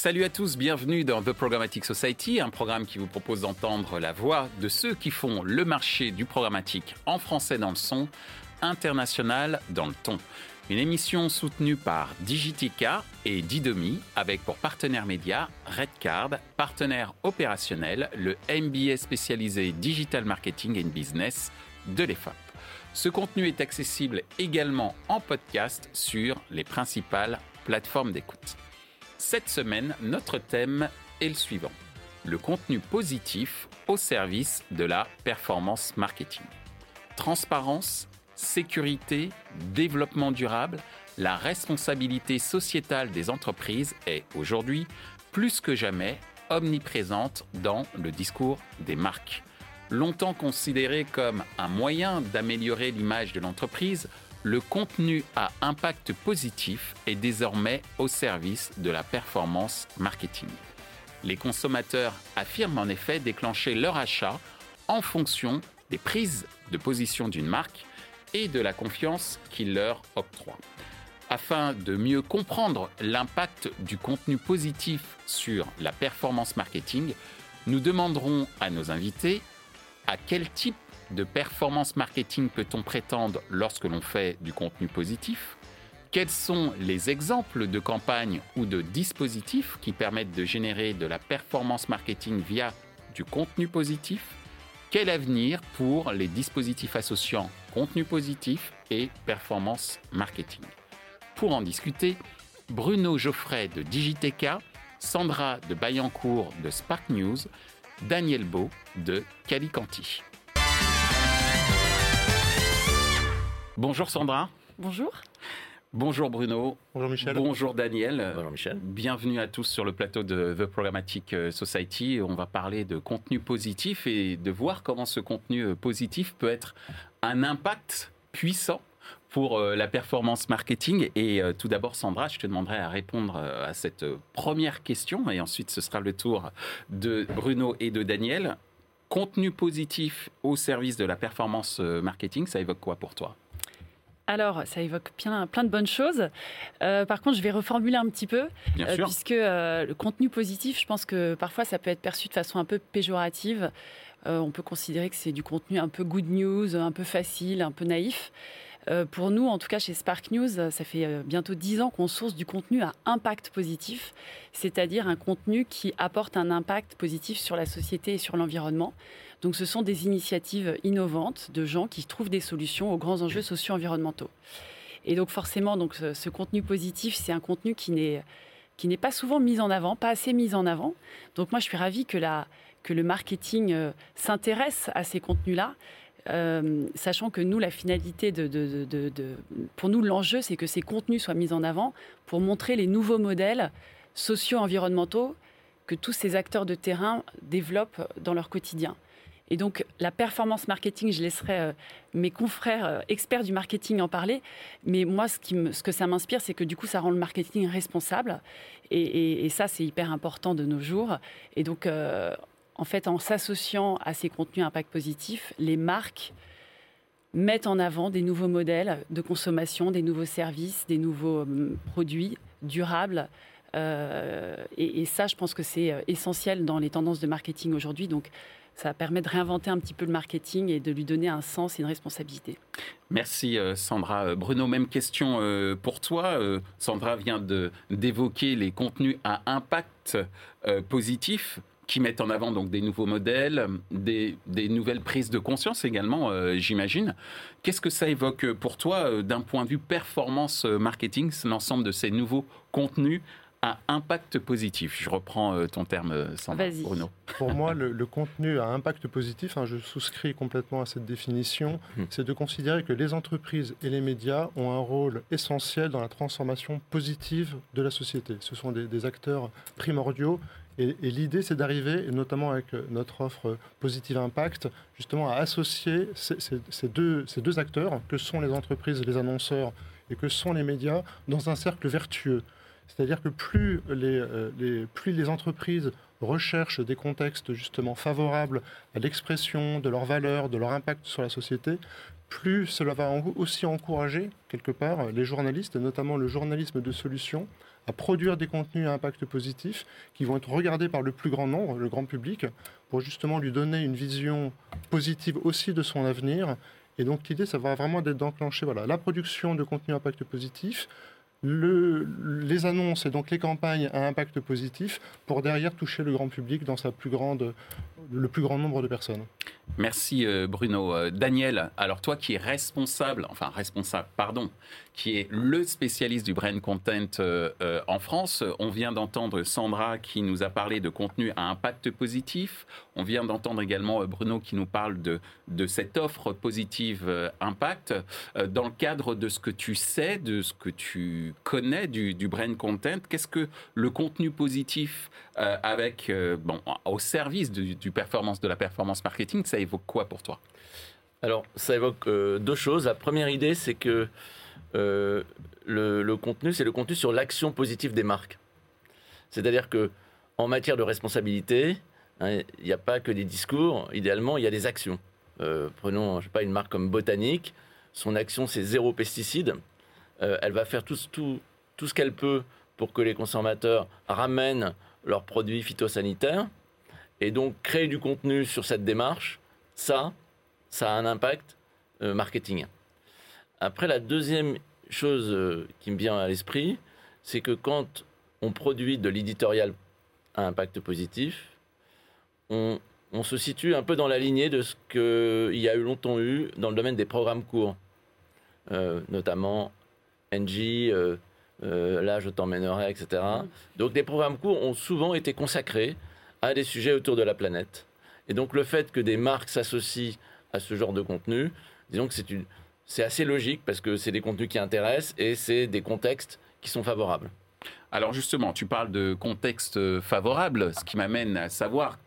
Salut à tous, bienvenue dans The Programmatic Society, un programme qui vous propose d'entendre la voix de ceux qui font le marché du programmatique en français dans le son, international dans le ton. Une émission soutenue par Digitica et Didomi avec pour partenaire média Redcard, partenaire opérationnel, le MBA spécialisé Digital Marketing and Business de l'EFAP. Ce contenu est accessible également en podcast sur les principales plateformes d'écoute. Cette semaine, notre thème est le suivant. Le contenu positif au service de la performance marketing. Transparence, sécurité, développement durable, la responsabilité sociétale des entreprises est aujourd'hui plus que jamais omniprésente dans le discours des marques. Longtemps considéré comme un moyen d'améliorer l'image de l'entreprise, le contenu à impact positif est désormais au service de la performance marketing. Les consommateurs affirment en effet déclencher leur achat en fonction des prises de position d'une marque et de la confiance qu'il leur octroie. Afin de mieux comprendre l'impact du contenu positif sur la performance marketing, nous demanderons à nos invités à quel type de performance marketing peut-on prétendre lorsque l'on fait du contenu positif? Quels sont les exemples de campagnes ou de dispositifs qui permettent de générer de la performance marketing via du contenu positif? Quel avenir pour les dispositifs associant contenu positif et performance marketing? Pour en discuter, Bruno Geoffrey de Digiteca, Sandra de Bayancourt de Spark News, Daniel Beau de Calicanti. Bonjour Sandra. Bonjour. Bonjour Bruno. Bonjour Michel. Bonjour Daniel. Bonjour Michel. Bienvenue à tous sur le plateau de The Programmatic Society. On va parler de contenu positif et de voir comment ce contenu positif peut être un impact puissant pour euh, la performance marketing. Et euh, tout d'abord, Sandra, je te demanderai à répondre euh, à cette première question et ensuite ce sera le tour de Bruno et de Daniel. Contenu positif au service de la performance marketing, ça évoque quoi pour toi? Alors, ça évoque plein, plein de bonnes choses. par contre, je vais reformuler un petit peu, puisque le contenu positif, je pense que parfois ça peut être perçu de façon un peu péjorative. on peut considérer que c'est du contenu un peu good news, un peu facile, un peu naïf. Euh, pour nous, en tout cas chez Spark News, ça fait euh, bientôt dix ans qu'on source du contenu à impact positif, c'est-à-dire un contenu qui apporte un impact positif sur la société et sur l'environnement. Donc ce sont des initiatives innovantes de gens qui trouvent des solutions aux grands enjeux socio-environnementaux. Et donc forcément, donc, ce, contenu positif, c'est un contenu qui n'est qui n'est pas souvent mis en avant, pas assez mis en avant. Donc moi, je suis ravie que, la, que le marketing euh, s'intéresse à ces contenus-là, euh, sachant que nous, la finalité de, pour nous, l'enjeu, c'est que ces contenus soient mis en avant pour montrer les nouveaux modèles socio-environnementaux que tous ces acteurs de terrain développent dans leur quotidien. Et donc, la performance marketing, je laisserai euh, mes confrères euh, experts du marketing en parler. Mais moi, ce, qui ce que ça m'inspire, c'est que du coup, ça rend le marketing responsable. Et, ça, c'est hyper important de nos jours. Et donc, en fait, en s'associant à ces contenus impact positif, les marques mettent en avant des nouveaux modèles de consommation, des nouveaux services, des nouveaux hum, produits durables. Euh, et, ça, je pense que c'est euh, essentiel dans les tendances de marketing aujourd'hui. Donc, ça permet de réinventer un petit peu le marketing et de lui donner un sens et une responsabilité. Merci euh, Sandra. Bruno, même question pour toi. Sandra vient d'évoquer les contenus à impact positif qui mettent en avant donc des nouveaux modèles, des, nouvelles prises de conscience également, euh, j'imagine. Qu'est-ce que ça évoque pour toi euh, d'un point de vue performance euh, marketing, l'ensemble de ces nouveaux contenus à impact positif? Je reprends ton terme, Sandra, Bruno. Pour moi, le, contenu à impact positif, hein, je souscris complètement à cette définition, hmm. c'est de considérer que les entreprises et les médias ont un rôle essentiel dans la transformation positive de la société. Ce sont des acteurs primordiaux et, l'idée, c'est d'arriver, notamment avec euh, notre offre Positive Impact, justement à associer ces, deux, acteurs, que sont les entreprises, les annonceurs et que sont les médias, dans un cercle vertueux. C'est-à-dire que plus les, euh, plus les entreprises recherchent des contextes justement favorables à l'expression de leurs valeurs, de leur impact sur la société, plus cela va aussi encourager, quelque part, les journalistes, et notamment le journalisme de solution, à produire des contenus à impact positif qui vont être regardés par le plus grand nombre, le grand public, pour justement lui donner une vision positive aussi de son avenir. Et donc l'idée, ça va vraiment être d'enclencher voilà, la production de contenus à impact positif, le, les annonces et donc les campagnes à impact positif pour derrière toucher le grand public dans sa plus grande, le plus grand nombre de personnes. Merci euh, Bruno. Euh, Daniel, alors toi qui es responsable, enfin responsable, pardon, qui est le spécialiste du brain content euh, en France, on vient d'entendre Sandra qui nous a parlé de contenu à impact positif. On vient d'entendre également Bruno qui nous parle de, de cette offre positive impact. dans le cadre de ce que tu sais, de ce que tu connais du, du brain content, qu'est-ce que le contenu positif avec, bon, au service du, performance, de la performance marketing, ça évoque quoi pour toi? Alors, ça évoque euh, deux choses. La première idée, c'est que euh, le, contenu, c'est le contenu sur l'action positive des marques. C'est-à-dire que en matière de responsabilité, hein, il n'y a pas que des discours. Idéalement, il y a des actions. Euh, prenons, je sais pas, une marque comme Botanique. Son action, c'est zéro pesticide. elle va faire tout ce qu'elle peut pour que les consommateurs ramènent leurs produits phytosanitaires. Et donc, créer du contenu sur cette démarche, ça, ça a un impact euh, marketing. Après, la deuxième chose euh, qui me vient à l'esprit, c'est que quand on produit de l'éditorial à impact positif, on, se situe un peu dans la lignée de ce qu'il y a eu longtemps eu dans le domaine des programmes courts, euh, notamment NG, là je t'emmènerai, etc. Donc des programmes courts ont souvent été consacrés à des sujets autour de la planète. Et donc le fait que des marques s'associent à ce genre de contenu, disons que c'est c'est assez logique parce que c'est des contenus qui intéressent et c'est des contextes qui sont favorables. Alors justement, tu parles de contexte favorable, ce qui m'amène à savoir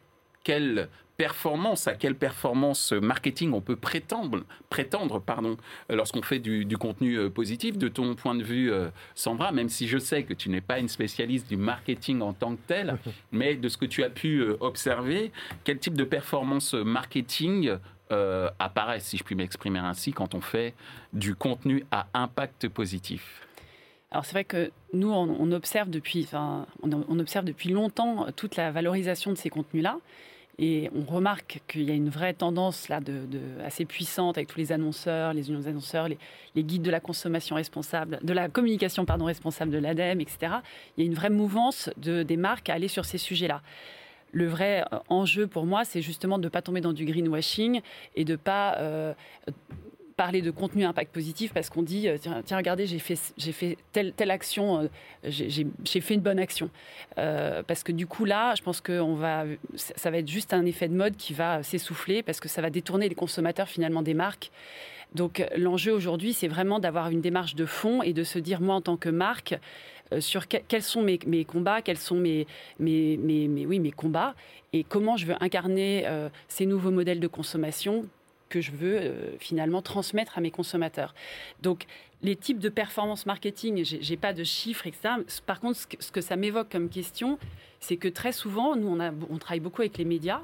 quel performance, à quelle performance marketing on peut prétendre, prétendre pardon, lorsqu'on fait du, contenu euh, positif. De ton point de vue, euh, Sandra, même si je sais que tu n'es pas une spécialiste du marketing en tant que tel, mais de ce que tu as pu euh, observer, quel type de performance marketing apparaît, si je puis m'exprimer ainsi, quand on fait du contenu à impact positif? Alors c'est vrai que nous, on, observe depuis, enfin, on, observe depuis longtemps toute la valorisation de ces contenus-là. Et on remarque qu'il y a une vraie tendance là de, assez puissante avec tous les annonceurs, les unions annonceurs, les, guides de la consommation responsable, de la communication pardon responsable de l'ADEME, etc. Il y a une vraie mouvance de, des marques à aller sur ces sujets-là le vrai euh, enjeu pour moi, c'est justement de ne pas tomber dans du greenwashing et de ne pas euh, parler de contenu impact positif parce qu'on dit euh, tiens, regardez j'ai fait j'ai fait telle telle action euh, j'ai fait une bonne action. Euh, parce que du coup là je pense que on va ça va être juste un effet de mode qui va s'essouffler parce que ça va détourner les consommateurs finalement des marques. Donc l'enjeu aujourd'hui c'est vraiment d'avoir une démarche de fond et de se dire moi en tant que marque sur quels sont mes, combats, quels sont mes, mes, mes, oui, mes combats et comment je veux incarner ces nouveaux modèles de consommation que je veux euh, finalement transmettre à mes consommateurs. Donc, les types de performance marketing, j'ai pas de chiffres, etc. Par contre, ce que, ça m'évoque comme question, c'est que très souvent, nous, on, travaille beaucoup avec les médias,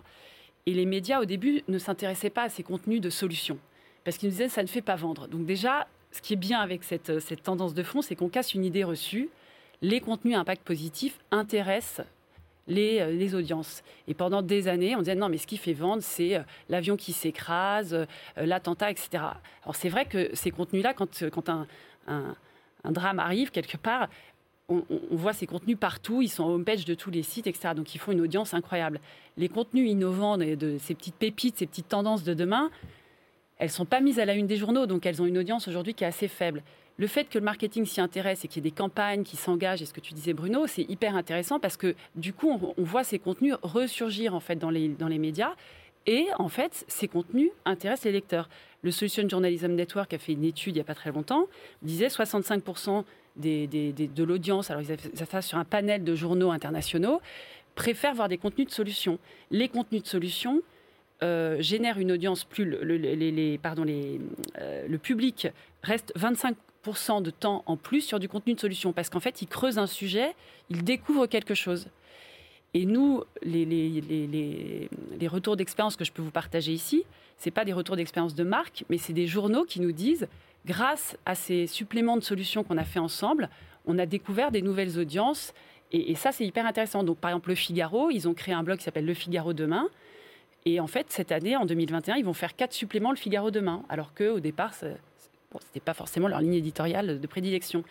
et les médias, au début, ne s'intéressaient pas à ces contenus de solutions, parce qu'ils nous disaient, ça ne fait pas vendre. Donc déjà, ce qui est bien avec cette, cette tendance de fond, c'est qu'on casse une idée reçue. Les contenus à impact positif intéressent euh, les, audiences. Et pendant des années, on disait non, mais ce qui fait vendre, c'est euh, l'avion qui s'écrase, euh, l'attentat, etc. Alors c'est vrai que ces contenus-là, quand, un, drame arrive quelque part, on, voit ces contenus partout, ils sont en homepage de tous les sites, etc. Donc ils font une audience incroyable. Les contenus innovants de, de ces petites pépites, ces petites tendances de demain, elles sont pas mises à la une des journaux, donc elles ont une audience aujourd'hui qui est assez faible le fait que le marketing s'y intéresse et qu'il y ait des campagnes qui s'engagent, et ce que tu disais Bruno, c'est hyper intéressant parce que du coup, on, voit ces contenus ressurgir en fait dans les, dans les médias. Et en fait, ces contenus intéressent les lecteurs. Le Solution Journalism Network a fait une étude il n'y a pas très longtemps, disait 65% des, de l'audience, alors ils avaient ça sur un panel de journaux internationaux, préfèrent voir des contenus de solutions. Les contenus de solutions, euh, génèrent une audience plus le, les, pardon, euh, le public reste 25 de temps en plus sur du contenu de solution parce qu'en fait, il creuse un sujet, il découvre quelque chose. Et nous, les, les, les retours d'expérience que je peux vous partager ici, ce pas des retours d'expérience de marque, mais c'est des journaux qui nous disent, grâce à ces suppléments de solutions qu'on a fait ensemble, on a découvert des nouvelles audiences. Et, ça, c'est hyper intéressant. Donc, par exemple, Le Figaro, ils ont créé un blog qui s'appelle Le Figaro Demain. Et en fait, cette année, en 2021, ils vont faire quatre suppléments Le Figaro Demain, alors qu'au départ, ce n'était pas forcément leur ligne éditoriale de prédilection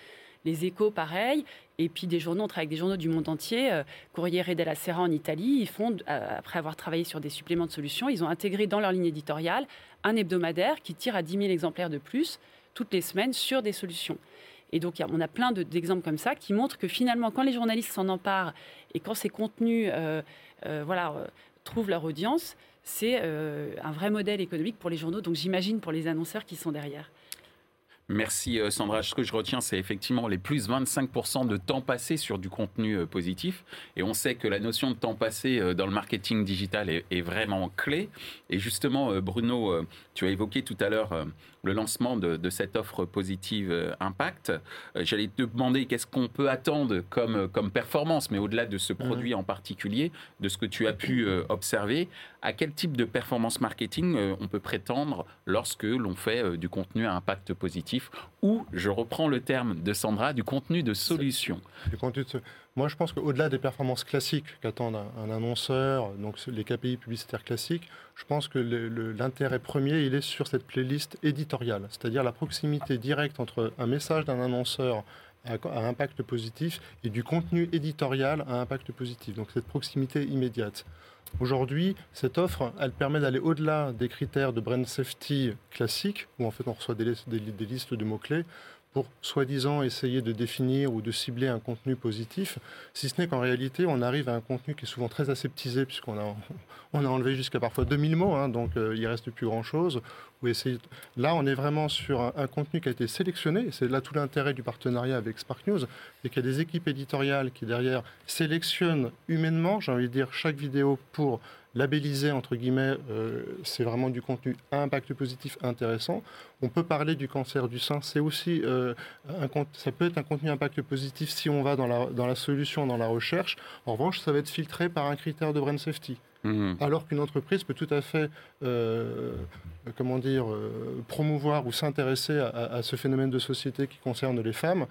les échos, pareil. Et puis des journaux, on travaille avec des journaux du monde entier. Euh, Corriere della Sera en Italie, ils font, euh, après avoir travaillé sur des suppléments de solutions, ils ont intégré dans leur ligne éditoriale un hebdomadaire qui tire à 10 000 exemplaires de plus toutes les semaines sur des solutions. Et donc, on a plein d'exemples comme ça qui montrent que finalement, quand les journalistes s'en emparent et quand ces contenus euh, voilà, trouvent leur audience, c'est un vrai modèle économique pour les journaux. Donc, j'imagine pour les annonceurs qui sont derrière. Merci euh, Sandra. Ce que je retiens, c'est effectivement les plus 25% de temps passé sur du contenu euh, positif. Et on sait que la notion de temps passé euh, dans le marketing digital est, vraiment clé. Et justement, Bruno, tu as évoqué tout à l'heure le lancement de, cette offre positive Impact. J'allais te demander qu'est-ce qu'on peut attendre comme, comme performance, mais au-delà de ce mmh. produit en particulier, de ce que tu as pu observer, à quel type de performance marketing on peut prétendre lorsque l'on fait du contenu à impact positif? Ou, je reprends le terme de Sandra, du contenu de solution. Moi, je pense qu'au-delà des performances classiques qu'attend un, annonceur, donc les KPI publicitaires classiques, je pense que l'intérêt premier, il est sur cette playlist éditoriale, c'est-à-dire la proximité directe entre un message d'un annonceur à, impact positif et du contenu éditorial à impact positif. Donc cette proximité immédiate. Aujourd'hui, cette offre, elle permet d'aller au-delà des critères de brand safety classiques, où en fait on reçoit des, des listes de mots-clés, pour soi-disant essayer de définir ou de cibler un contenu positif, si ce n'est qu'en réalité, on arrive à un contenu qui est souvent très aseptisé, puisqu'on a, on a enlevé jusqu'à parfois 2000 mots, hein, donc euh, il reste plus grand-chose. Là, on est vraiment sur un, contenu qui a été sélectionné, c'est là tout l'intérêt du partenariat avec Spark News, et qu'il y a des équipes éditoriales qui, derrière, sélectionnent humainement, j'ai envie de dire, chaque vidéo pour labellisé, entre guillemets, euh, c'est vraiment du contenu à impact positif intéressant. On peut parler du cancer du sein, c'est aussi euh, un, ça peut être un contenu impact positif si on va dans la, dans la solution, dans la recherche. En revanche, ça va être filtré par un critère de brand safety. Mmh. Alors qu'une entreprise peut tout à fait, euh, comment dire, promouvoir ou s'intéresser à, à, ce phénomène de société qui concerne les femmes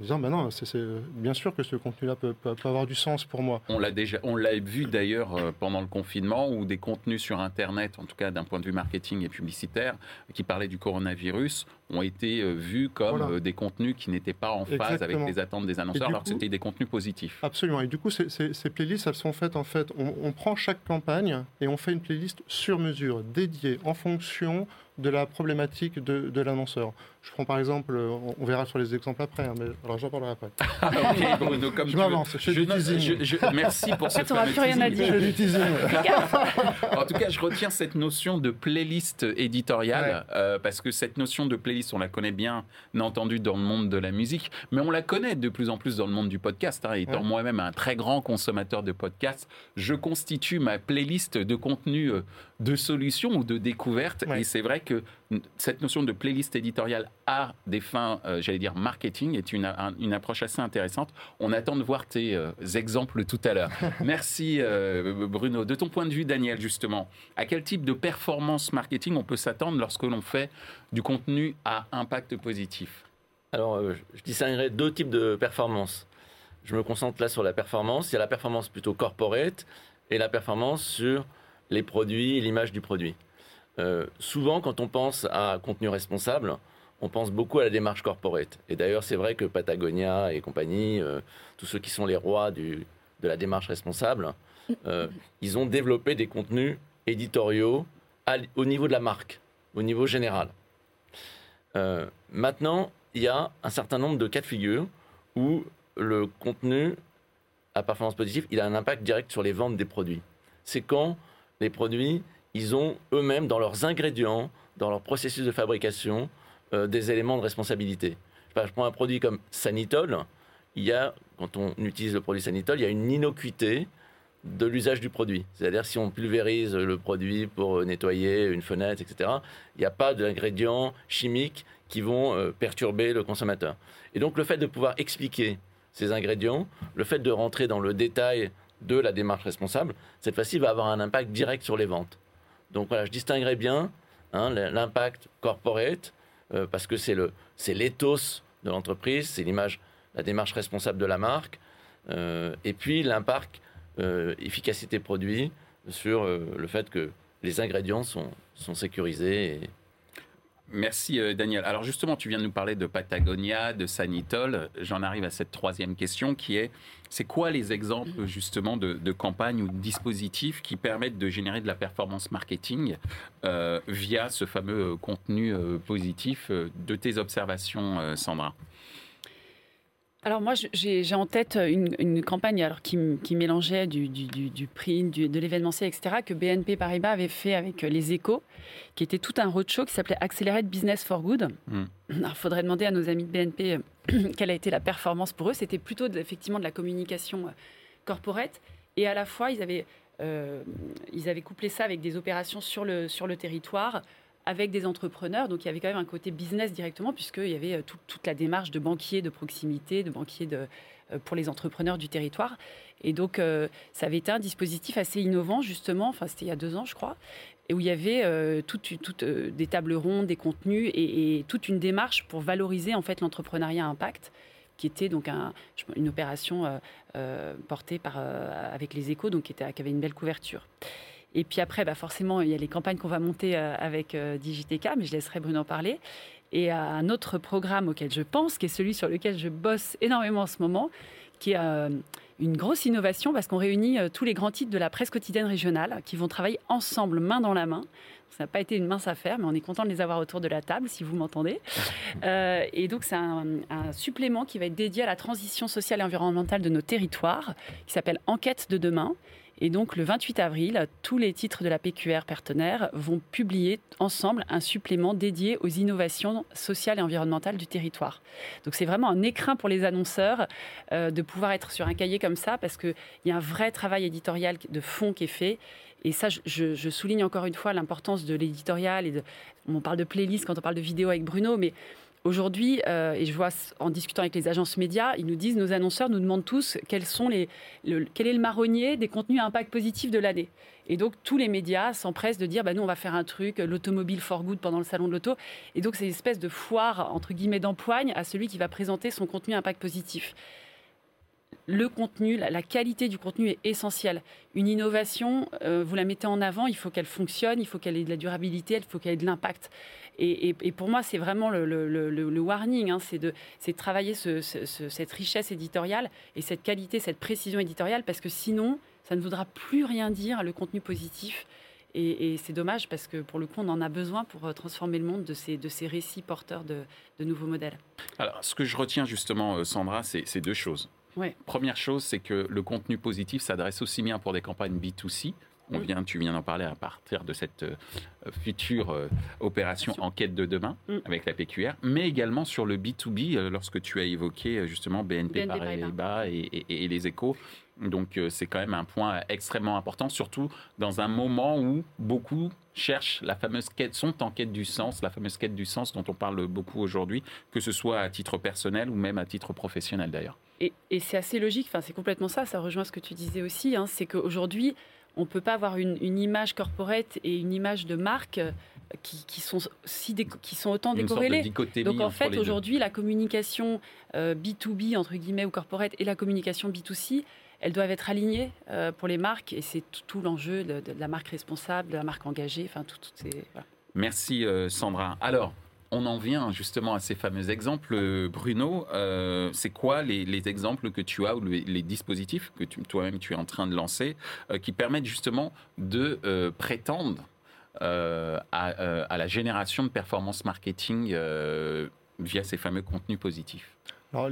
disant ben non, c'est, bien sûr que ce contenu-là peut, avoir du sens pour moi. On l'a déjà, on l'a vu d'ailleurs euh, pendant le confinement où des contenus sur Internet, en tout cas d'un point de vue marketing et publicitaire, qui parlaient du coronavirus, ont été euh, vus comme euh, des contenus qui n'étaient pas en phase avec les attentes des annonceurs, alors que c'était des contenus positifs. Absolument. Et du coup, ces, ces, playlists, elles sont faites en fait, on, on prend chaque campagne et on fait une playlist sur mesure, dédiée en fonction de la problématique de, de l'annonceur. Je prends par exemple, on verra sur les exemples après, hein, mais alors j'en parlerai après. Ah, comme je m'avance, je, je, je, Merci pour ce fameux plus rien à dire. en tout cas, je retiens cette notion de playlist éditoriale, euh, parce que cette notion de playlist, on la connaît bien entendu dans le monde de la musique, mais on la connaît de plus en plus dans le monde du podcast. Hein, étant moi-même un très grand consommateur de podcasts, je constitue ma playlist de contenu euh, de solutions ou de découvertes, et c'est vrai que cette notion de playlist éditoriale à des fins, euh, j'allais dire, marketing est une, une, approche assez intéressante. On attend de voir tes euh, exemples tout à l'heure. Merci euh, Bruno. De ton point de vue, Daniel, justement, à quel type de performance marketing on peut s'attendre lorsque l'on fait du contenu à impact positif? Alors, je distinguerai deux types de performance. Je me concentre là sur la performance. Il y a la performance plutôt corporate et la performance sur les produits l'image du produit. Euh, souvent, quand on pense à contenu responsable, on pense beaucoup à la démarche corporate. Et d'ailleurs, c'est vrai que Patagonia et compagnie, euh, tous ceux qui sont les rois de la démarche responsable, euh, ils ont développé des contenus éditoriaux au niveau de la marque, au niveau général. maintenant, il y a un certain nombre de cas de figure où le contenu à performance positive, il a un impact direct sur les ventes des produits. C'est quand les produits ils ont eux-mêmes dans leurs ingrédients, dans leur processus de fabrication, euh, des éléments de responsabilité. Je prends un produit comme Sanitol, il y a, quand on utilise le produit Sanitol, il y a une innocuité de l'usage du produit. C'est-à-dire si on pulvérise le produit pour nettoyer une fenêtre, etc., il n'y a pas d'ingrédients chimiques qui vont euh, perturber le consommateur. Et donc le fait de pouvoir expliquer ces ingrédients, le fait de rentrer dans le détail de la démarche responsable, cette fois-ci va avoir un impact direct sur les ventes. Donc voilà, je distinguerai bien hein, l'impact corporate, euh, parce que c'est l'éthos de l'entreprise, c'est l'image, la démarche responsable de la marque, euh, et puis l'impact euh, efficacité produit sur le fait que les ingrédients sont, sont sécurisés Merci euh, Daniel. Alors justement, tu viens de nous parler de Patagonia, de Sanitol. J'en arrive à cette troisième question qui est, c'est quoi les exemples justement de, campagnes ou de dispositifs qui permettent de générer de la performance marketing euh, via ce fameux contenu euh, positif de tes observations, Sandra? Alors moi, j'ai en tête une, campagne alors, qui, mélangeait du, du, print, de l'événementiel, etc., que BNP Paribas avait fait avec les échos, qui était tout un roadshow qui s'appelait Accelerate Business for Good. Hmm. Alors, il faudrait demander à nos amis de BNP euh, quelle a été la performance pour eux. C'était plutôt effectivement de la communication euh, corporate. Et à la fois, ils avaient, euh, ils avaient couplé ça avec des opérations sur le, sur le territoire, avec des entrepreneurs. Donc il y avait quand même un côté business directement, puisqu'il y avait euh, toute la démarche de banquier de proximité, de banquier de, euh, pour les entrepreneurs du territoire. Et donc euh, ça avait été un dispositif assez innovant, justement, enfin c'était il y a deux ans, je crois, et où il y avait toutes des tables rondes, des contenus et, toute une démarche pour valoriser en fait l'entrepreneuriat impact qui était donc un, une opération portée par, avec les échos, donc qui, était, qui avait une belle couverture. Et puis après, bah forcément, il y a les campagnes qu'on va monter euh, avec euh, Digiteka, mais je laisserai Bruno en parler. Et un autre programme auquel je pense, qui est celui sur lequel je bosse énormément en ce moment, qui est euh, une grosse innovation parce qu'on réunit tous les grands titres de la presse quotidienne régionale qui vont travailler ensemble, main dans la main. Ça n'a pas été une mince affaire, mais on est content de les avoir autour de la table, si vous m'entendez. et donc, c'est un, un, supplément qui va être dédié à la transition sociale et environnementale de nos territoires, qui s'appelle Enquête de demain et donc le 28 avril, tous les titres de la PQR partenaire vont publier ensemble un supplément dédié aux innovations sociales et environnementales du territoire. Donc c'est vraiment un écrin pour les annonceurs euh, de pouvoir être sur un cahier comme ça parce qu'il y a un vrai travail éditorial de fond qui est fait. Et ça, je, souligne encore une fois l'importance de l'éditorial. Et on parle de playlist quand on parle de vidéo avec Bruno, mais Aujourd'hui, euh, et je vois en discutant avec les agences médias, ils nous disent, nos annonceurs nous demandent tous quel est le marronnier des contenus à impact positif de l'année. Et donc tous les médias s'empressent de dire, bah, nous on va faire un truc, l'automobile for good pendant le salon de l'auto. Et donc c'est une espèce de foire entre guillemets d'empoigne à celui qui va présenter son contenu à impact positif le contenu, la, qualité du contenu est essentielle. Une innovation, euh, vous la mettez en avant, il faut qu'elle fonctionne, il faut qu'elle ait de la durabilité, il faut qu'elle ait de l'impact. Et, pour moi, c'est vraiment le, warning, hein, c'est de, travailler cette richesse éditoriale et cette qualité, cette précision éditoriale, parce que sinon, ça ne voudra plus rien dire, le contenu positif. Et, c'est dommage parce que pour le coup, on en a besoin pour euh, transformer le monde de ces, récits porteurs de, de nouveaux modèles. Alors, ce que je retiens justement, euh, Sandra, c'est deux choses. Première chose, c'est que le contenu positif s'adresse aussi bien pour des campagnes B2C. On mm. vient, tu viens d'en parler à partir de cette euh, future euh, opération enquête de demain mm. avec la PQR, mais également sur le B2B euh, lorsque tu as évoqué justement BNP, Paribas et, et, les échos. Donc c'est quand même un point extrêmement important, surtout dans un moment où beaucoup cherchent la fameuse quête, sont en quête du sens, la fameuse quête du sens dont on parle beaucoup aujourd'hui, que ce soit à titre personnel ou même à titre professionnel d'ailleurs. Et, c'est assez logique, enfin, c'est complètement ça, ça rejoint ce que tu disais aussi, hein, c'est qu'aujourd'hui, on ne peut pas avoir une, image corporate et une image de marque euh, qui, sont, si qui sont autant décorrélées. Donc en fait, aujourd'hui, la communication B2B, euh, entre guillemets, ou corporate, et la communication B2C, elles doivent être alignées euh, pour les marques, et c'est tout, l'enjeu de, la marque responsable, de la marque engagée, enfin, tout, ces... Merci Sandra. Alors, on en vient justement à ces fameux exemples. Bruno, euh, c'est quoi les, exemples que tu as ou les, dispositifs que toi-même tu es en train de lancer euh, qui permettent justement de euh, prétendre à, la génération de performance marketing via ces fameux contenus positifs? Alors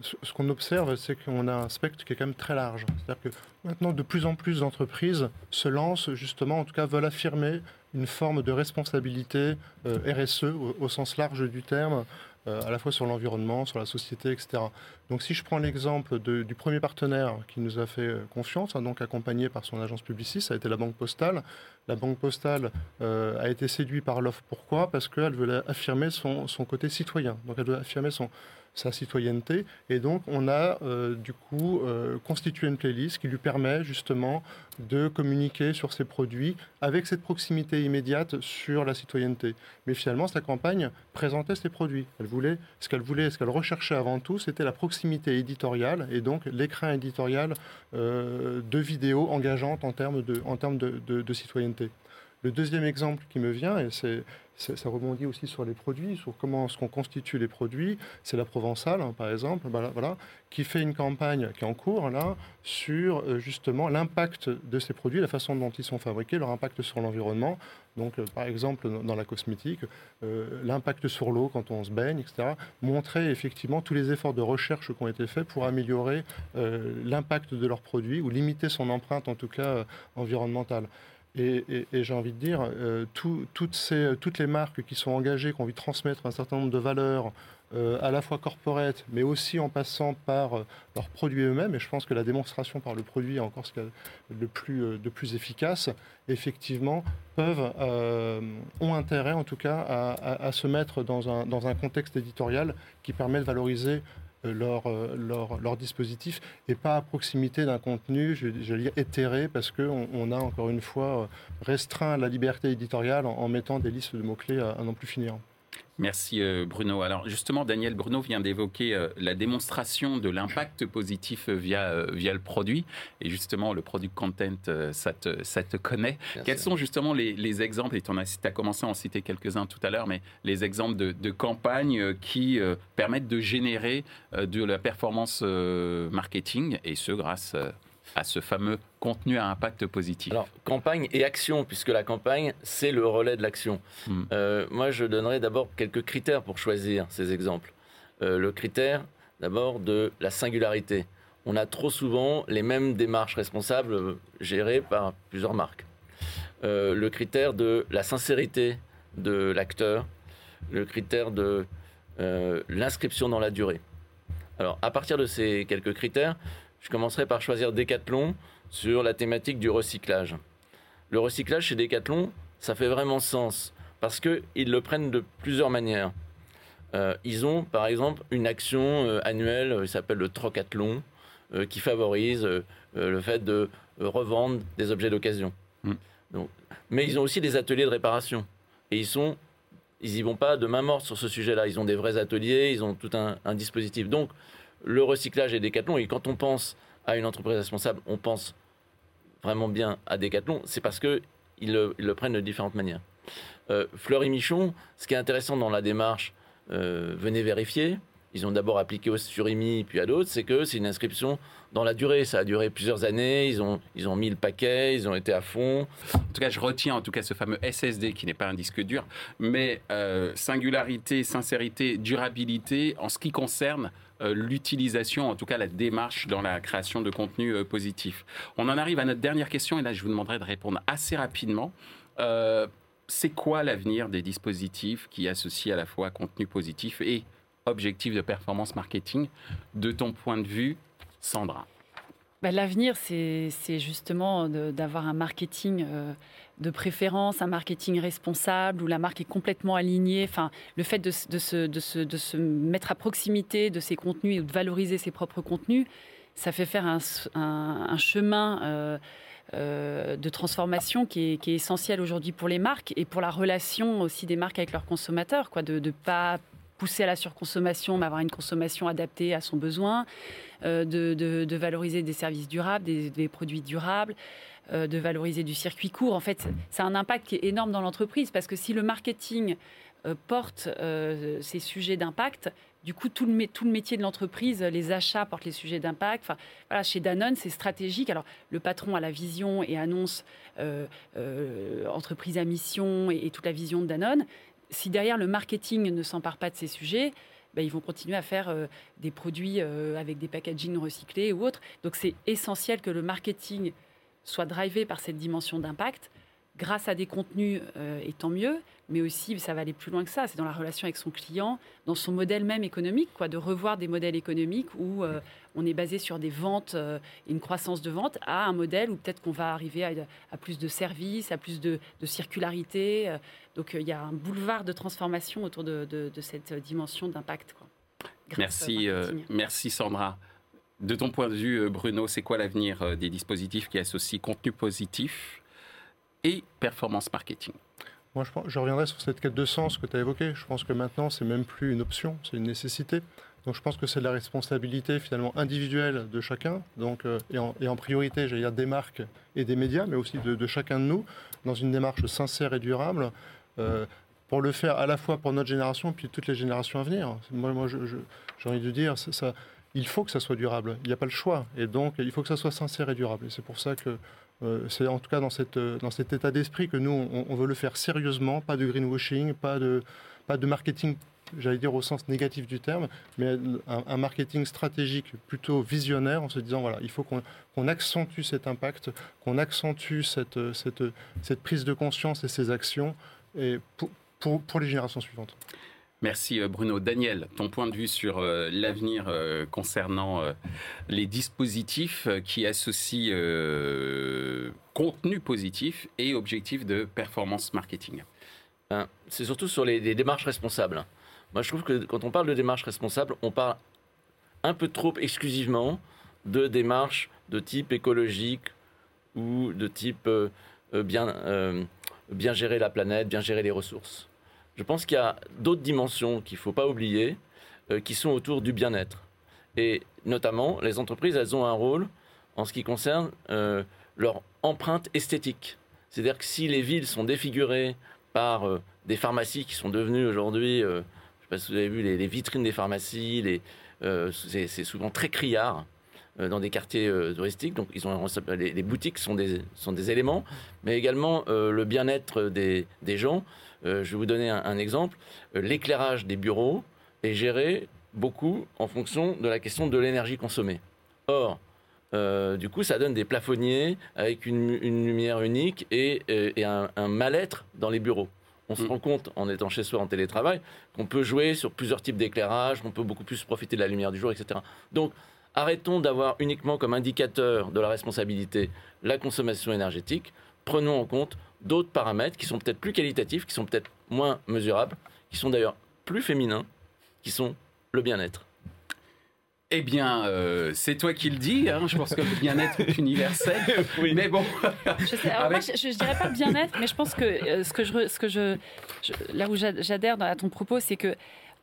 ce qu'on observe, c'est qu'on a un spectre qui est quand même très large. C'est-à-dire que maintenant, de plus en plus d'entreprises se lancent justement, en tout cas, veulent affirmer une forme de responsabilité euh, RSE au, sens large du terme, euh, à la fois sur l'environnement, sur la société, etc. Donc si je prends l'exemple du premier partenaire qui nous a fait euh, confiance, hein, donc accompagné par son agence publiciste, ça a été la Banque Postale. La Banque Postale a été séduite par l'offre. Pourquoi? Parce qu'elle veut affirmer son, son, côté citoyen. Donc elle veut affirmer son, sa citoyenneté. Et donc, on a euh, du coup euh, constitué une playlist qui lui permet justement de communiquer sur ses produits avec cette proximité immédiate sur la citoyenneté. Mais finalement, sa campagne présentait ses produits. Elle voulait, ce qu'elle voulait, ce qu'elle recherchait avant tout, c'était la proximité éditoriale et donc l'écran éditorial euh, de vidéos engageantes en termes de, en termes de citoyenneté. Le deuxième exemple qui me vient, et ça rebondit aussi sur les produits, sur comment est-ce qu'on constitue les produits. C'est la Provençale, hein, par exemple, voilà, qui fait une campagne qui est en cours là sur euh, justement l'impact de ces produits, la façon dont ils sont fabriqués, leur impact sur l'environnement. Donc, euh, par exemple, dans la cosmétique, euh, l'impact sur l'eau quand on se baigne, etc. Montrer effectivement tous les efforts de recherche qui ont été faits pour améliorer l'impact de leurs produits ou limiter son empreinte, en tout cas environnementale. Et, j'ai envie de dire, euh, toutes, les marques qui sont engagées, qui ont envie de transmettre un certain nombre de valeurs, euh, à la fois corporate, mais aussi en passant par euh, leurs produits eux-mêmes, et je pense que la démonstration par le produit est encore ce qu'il de plus, de plus efficace, effectivement, ont intérêt en tout cas à, se mettre dans un contexte éditorial qui permet de valoriser leur, euh, leur, dispositif et pas à proximité d'un contenu, je, vais dire, éthéré, parce qu'on on a encore une fois restreint la liberté éditoriale en, mettant des listes de mots-clés à, à non plus finir. Merci euh, Bruno. Alors justement, Daniel Bruno vient d'évoquer euh, la démonstration de l'impact positif via, euh, via le produit. Et justement, le produit content, ça te, ça te connaît. Quels sont justement les, exemples, et tu as, commencé à en citer quelques-uns tout à l'heure, mais les exemples de, de campagnes qui permettent de générer de la performance marketing, et ce grâce à ce fameux contenu à impact positif Alors, campagne et action, puisque la campagne, c'est le relais de l'action. Hmm. Euh, moi, je donnerai d'abord quelques critères pour choisir ces exemples. Euh, le critère, d'abord, de la singularité. On a trop souvent les mêmes démarches responsables euh, gérées par plusieurs marques. le critère de la sincérité de l'acteur, le critère de l'inscription dans la durée. Alors, à partir de ces quelques critères, je commencerai par choisir Decathlon sur la thématique du recyclage. Le recyclage chez Decathlon, ça fait vraiment sens parce qu'ils le prennent de plusieurs manières. Euh, ils ont par exemple une action euh, annuelle, euh, il s'appelle le Trocathlon, qui favorise le fait de revendre des objets d'occasion. Mm. Mais ils ont aussi des ateliers de réparation. Et ils sont ils y vont pas de main morte sur ce sujet-là. Ils ont des vrais ateliers, ils ont tout un, un dispositif. Donc, le recyclage et Decathlon. Et quand on pense à une entreprise responsable, on pense vraiment bien à Decathlon. C'est parce qu'ils le, le, prennent de différentes manières. Euh, Fleury Michon, ce qui est intéressant dans la démarche, euh, venez vérifier. Ils ont d'abord appliqué au Surimi, puis à d'autres, c'est que c'est une inscription dans la durée. Ça a duré plusieurs années. Ils ont, ils ont mis le paquet, ils ont été à fond. En tout cas, je retiens en tout cas ce fameux SSD qui n'est pas un disque dur, mais euh, singularité, sincérité, durabilité en ce qui concerne l'utilisation, en tout cas la démarche dans la création de contenu euh, positif. On en arrive à notre dernière question et là je vous demanderai de répondre assez rapidement. Euh, c'est quoi l'avenir des dispositifs qui associent à la fois contenu positif et objectif de performance marketing de ton point de vue, Sandra? Bah, L'avenir, c'est justement d'avoir un marketing de préférence, un marketing responsable où la marque est complètement alignée. Enfin, le fait de, se, de, se, mettre à proximité de ses contenus et de valoriser ses propres contenus, ça fait faire un, chemin euh, euh, de transformation qui est, essentiel aujourd'hui pour les marques et pour la relation aussi des marques avec leurs consommateurs, quoi, de pas pousser à la surconsommation, mais avoir une consommation adaptée à son besoin, euh, de, valoriser des services durables, des produits durables. Euh, de valoriser du circuit court. En fait, ça a un impact qui est énorme dans l'entreprise parce que si le marketing euh, porte ces sujets d'impact, du coup, tout le, tout le métier de l'entreprise, les achats portent les sujets d'impact. Enfin, chez Danone, c'est stratégique. Alors, le patron a la vision et annonce entreprise à mission et, toute la vision de Danone. Si derrière le marketing ne s'empare pas de ces sujets, ben, ils vont continuer à faire des produits avec des packaging recyclés ou autres. Donc, c'est essentiel que le marketing soit drivé par cette dimension d'impact grâce à des contenus, euh, et tant mieux, mais aussi ça va aller plus loin que ça, c'est dans la relation avec son client, dans son modèle même économique, quoi, de revoir des modèles économiques où euh, on est basé sur des ventes, euh, une croissance de vente, à un modèle où peut-être qu'on va arriver à, plus de services, à plus de, circularité. donc il y a un boulevard de transformation autour de, de cette dimension d'impact. Merci, merci Sandra. De ton point de vue, Bruno, c'est quoi l'avenir des dispositifs qui associent contenu positif et performance marketing moi, je, je, reviendrai sur cette quête de sens que tu as évoquée. Je pense que maintenant, c'est même plus une option, c'est une nécessité. Donc, je pense que c'est la responsabilité finalement individuelle de chacun, donc, euh, et, en, priorité, j'allais dire des marques et des médias, mais aussi de, chacun de nous, dans une démarche sincère et durable, euh, pour le faire à la fois pour notre génération puis toutes les générations à venir. Moi, moi j'ai envie de dire, ça, il faut que ça soit durable. Il n'y a pas le choix. Et donc, il faut que ça soit sincère et durable. Et c'est pour ça que c'est en tout cas dans, cette, euh, dans cet état d'esprit que nous, on, veut le faire sérieusement, pas de greenwashing, pas de, pas de marketing, j'allais dire au sens négatif du terme, mais un, marketing stratégique plutôt visionnaire en se disant, voilà, il faut qu'on accentue cet impact, qu'on accentue cette, cette, cette, prise de conscience et ces actions et pour, pour, pour les générations suivantes. Merci euh, Bruno. Daniel, ton point de vue sur euh, l'avenir euh, concernant les dispositifs qui associent contenu positif et objectif de performance marketing? Ben, C'est surtout sur les, démarches responsables. Moi, je trouve que quand on parle de démarches responsables, on parle un peu trop exclusivement de démarches de type écologique ou de type bien, bien gérer la planète, bien gérer les ressources je pense qu'il y a d'autres dimensions qu'il ne faut pas oublier, euh, qui sont autour du bien-être. Et notamment, les entreprises, elles ont un rôle en ce qui concerne euh, leur empreinte esthétique. C'est-à-dire que si les villes sont défigurées par euh, des pharmacies qui sont devenues aujourd'hui, je ne sais pas si vous avez vu les, vitrines des pharmacies, c'est souvent très criard dans des quartiers touristiques. Donc, les, boutiques sont des, éléments, mais également le bien-être des gens. Euh, je vais vous donner un, exemple. Euh, l'éclairage des bureaux est géré beaucoup en fonction de la question de l'énergie consommée. Or, euh, du coup, ça donne des plafonniers avec une, lumière unique et, un, mal-être dans les bureaux. On se mm. rend compte, en étant chez soi en télétravail, qu'on peut jouer sur plusieurs types d'éclairage, qu'on peut beaucoup plus profiter de la lumière du jour, etc. Donc, arrêtons d'avoir uniquement comme indicateur de la responsabilité la consommation énergétique. Prenons en compte d'autres paramètres qui sont peut-être plus qualitatifs, qui sont peut-être moins mesurables, qui sont d'ailleurs plus féminins, qui sont le bien-être. Eh bien, euh, c'est toi qui le dis. Hein. Je pense que le bien-être est universel. oui. Mais bon. Je, ne dirais pas le bien-être, mais je pense que euh, ce que je, ce que je, là où j'adhère à ton propos, c'est que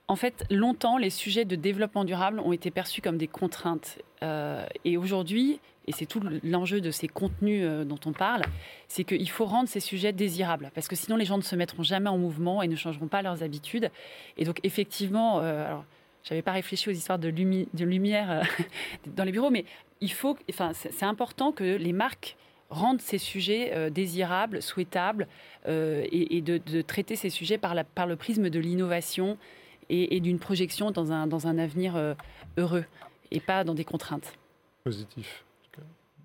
en fait, longtemps, les sujets de développement durable ont été perçus comme des contraintes. Euh, et aujourd'hui, et c'est tout l'enjeu de ces contenus euh, dont on parle, c'est qu'il faut rendre ces sujets désirables, parce que sinon les gens ne se mettront jamais en mouvement et ne changeront pas leurs habitudes. Et donc effectivement, euh, alors j'avais pas réfléchi aux histoires de, lumière dans les bureaux, mais il faut, enfin c'est important que les marques rendent ces sujets désirables, souhaitables, et, de, traiter ces sujets par le prisme de l'innovation et, d'une projection dans un, dans un avenir euh, heureux et pas dans des contraintes. Positif.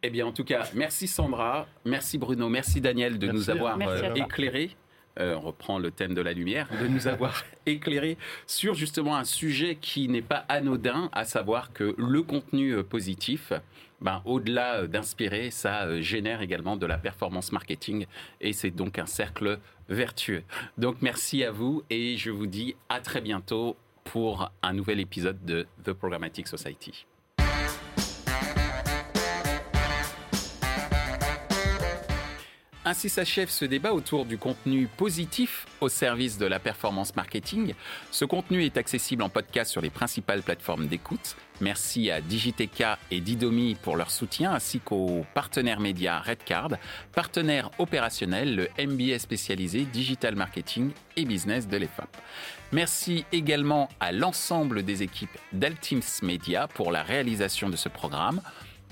Eh bien, en tout cas, merci Sandra, merci Bruno, merci Daniel de nous avoir euh, éclairés. Euh, on reprend le thème de la lumière, de nous avoir éclairé sur justement un sujet qui n'est pas anodin, à savoir que le contenu positif, ben, au-delà d'inspirer, ça génère également de la performance marketing et c'est donc un cercle vertueux. Donc merci à vous et je vous dis à très bientôt pour un nouvel épisode de The Programmatic Society. Ainsi s'achève ce débat autour du contenu positif au service de la performance marketing. Ce contenu est accessible en podcast sur les principales plateformes d'écoute. Merci à Digiteca et Didomi pour leur soutien, ainsi qu'aux partenaires médias Redcard, partenaire opérationnel, le MBA spécialisé Digital Marketing et Business de l'EFAP. Merci également à l'ensemble des équipes d'Altims Media pour la réalisation de ce programme